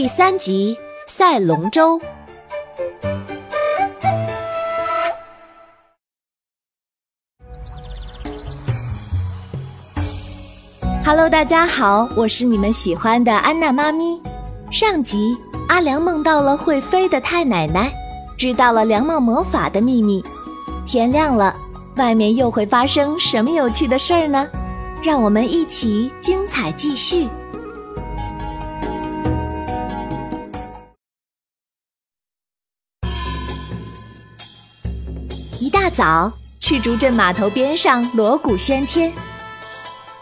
第三集赛龙舟。Hello，大家好，我是你们喜欢的安娜妈咪。上集阿良梦到了会飞的太奶奶，知道了凉帽魔法的秘密。天亮了，外面又会发生什么有趣的事儿呢？让我们一起精彩继续。早，赤竹镇码头边上锣鼓喧天，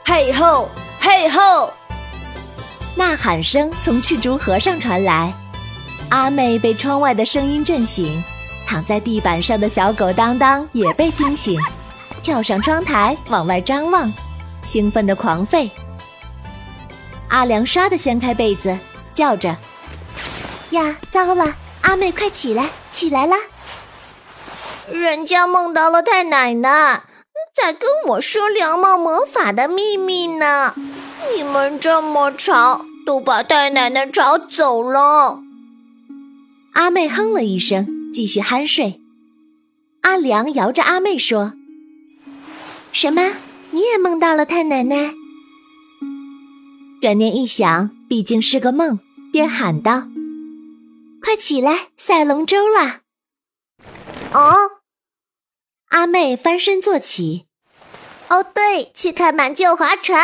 嘿吼，嘿吼！呐喊声从赤竹河上传来。阿妹被窗外的声音震醒，躺在地板上的小狗当当也被惊醒，跳上窗台往外张望，兴奋的狂吠。阿良唰的掀开被子，叫着：“呀，糟了！阿妹，快起来，起来了！”人家梦到了太奶奶，在跟我说凉帽魔法的秘密呢。你们这么吵，都把太奶奶吵走了。阿妹哼了一声，继续酣睡。阿良摇着阿妹说：“什么？你也梦到了太奶奶？”转念一想，毕竟是个梦，便喊道：“快起来，赛龙舟啦！”哦。妹翻身坐起，哦，对，去看满舅划船。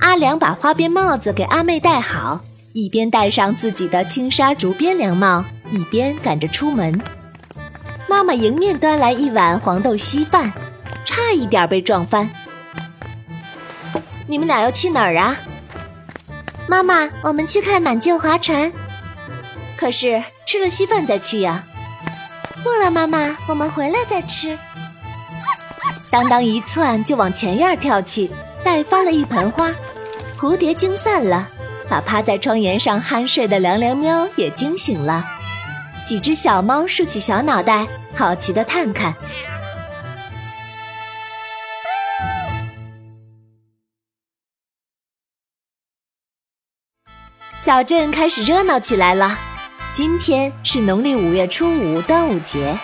阿良把花边帽子给阿妹戴好，一边戴上自己的轻纱竹编凉帽，一边赶着出门。妈妈迎面端来一碗黄豆稀饭，差一点被撞翻。你们俩要去哪儿啊？妈妈，我们去看满舅划船。可是吃了稀饭再去呀。不了，妈妈，我们回来再吃。当当一窜就往前院跳去，带翻了一盆花，蝴蝶惊散了，把趴在窗沿上酣睡的凉凉喵也惊醒了。几只小猫竖起小脑袋，好奇的探看。小镇开始热闹起来了。今天是农历五月初五，端午节。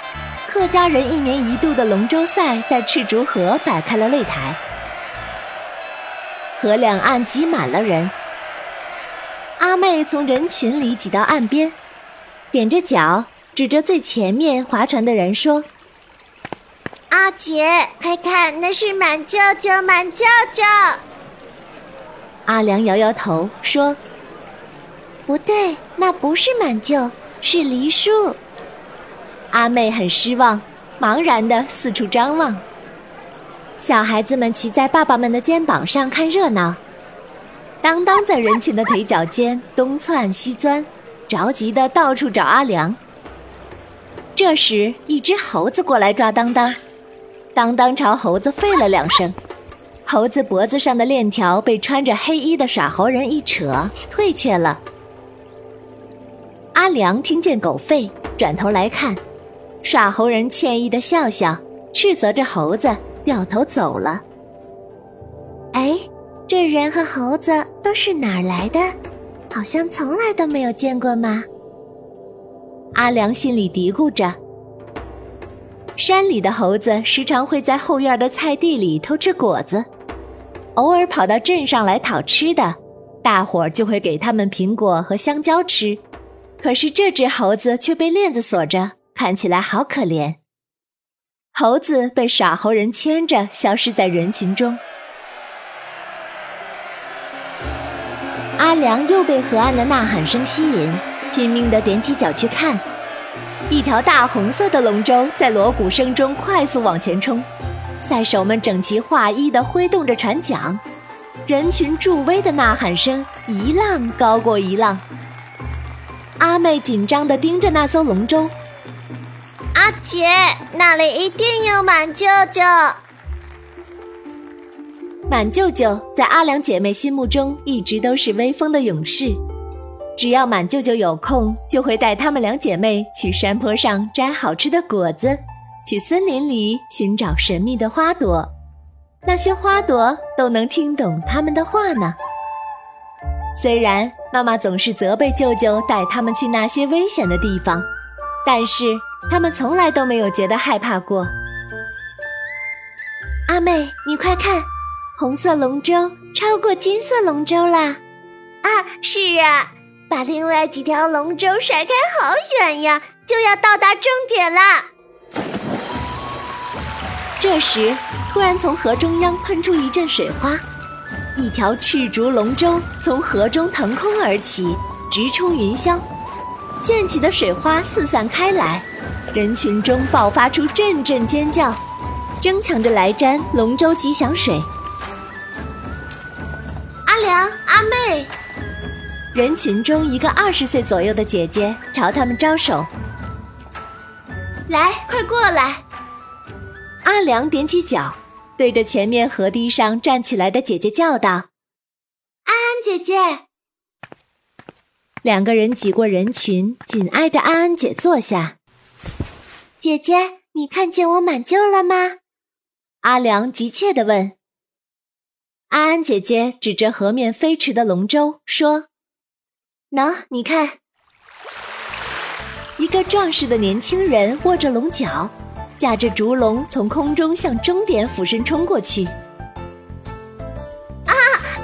客家人一年一度的龙舟赛在赤竹河摆开了擂台，河两岸挤满了人。阿妹从人群里挤到岸边，踮着脚，指着最前面划船的人说：“阿杰，快看，那是满舅舅，满舅舅。”阿良摇摇头说。不对，那不是满舅，是梨树。阿妹很失望，茫然的四处张望。小孩子们骑在爸爸们的肩膀上看热闹，当当在人群的腿脚间东窜西钻，着急的到处找阿良。这时，一只猴子过来抓当当，当当朝猴子吠了两声，猴子脖子上的链条被穿着黑衣的耍猴人一扯，退却了。阿良听见狗吠，转头来看，耍猴人歉意的笑笑，斥责着猴子，掉头走了。哎，这人和猴子都是哪儿来的？好像从来都没有见过吗？阿良心里嘀咕着。山里的猴子时常会在后院的菜地里偷吃果子，偶尔跑到镇上来讨吃的，大伙儿就会给他们苹果和香蕉吃。可是这只猴子却被链子锁着，看起来好可怜。猴子被傻猴人牵着，消失在人群中。阿良又被河岸的呐喊声吸引，拼命地踮起脚去看。一条大红色的龙舟在锣鼓声中快速往前冲，赛手们整齐划一地挥动着船桨，人群助威的呐喊声一浪高过一浪。阿妹紧张地盯着那艘龙舟。阿杰，那里一定有满舅舅。满舅舅在阿良姐妹心目中一直都是威风的勇士。只要满舅舅有空，就会带她们两姐妹去山坡上摘好吃的果子，去森林里寻找神秘的花朵。那些花朵都能听懂他们的话呢。虽然妈妈总是责备舅舅带他们去那些危险的地方，但是他们从来都没有觉得害怕过。阿妹，你快看，红色龙舟超过金色龙舟啦！啊，是啊，把另外几条龙舟甩开好远呀，就要到达终点啦。这时，突然从河中央喷出一阵水花。一条赤足龙舟从河中腾空而起，直冲云霄，溅起的水花四散开来，人群中爆发出阵阵尖叫，争抢着来沾龙舟吉祥水。阿良、阿妹，人群中一个二十岁左右的姐姐朝他们招手：“来，快过来！”阿良踮起脚。对着前面河堤上站起来的姐姐叫道：“安安姐姐。”两个人挤过人群，紧挨着安安姐坐下。姐姐，你看见我满舅了吗？阿良急切地问。安安姐姐指着河面飞驰的龙舟说：“喏，你看，一个壮实的年轻人握着龙角。”驾着烛龙从空中向终点俯身冲过去。啊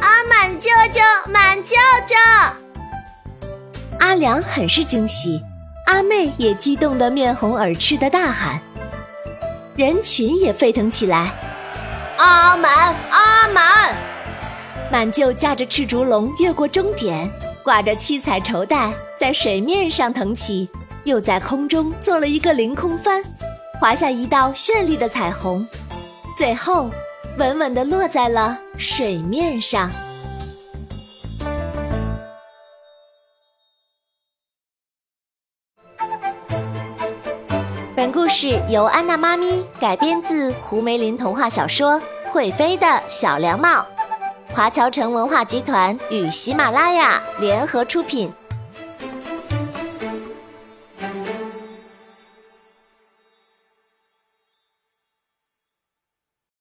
啊！满舅舅，满舅舅！阿良很是惊喜，阿妹也激动得面红耳赤的大喊。人群也沸腾起来。阿满，阿满！满舅驾着赤烛龙越过终点，挂着七彩绸带，在水面上腾起，又在空中做了一个凌空翻。划下一道绚丽的彩虹，最后稳稳地落在了水面上。本故事由安娜妈咪改编自胡梅林童话小说《会飞的小凉帽》，华侨城文化集团与喜马拉雅联合出品。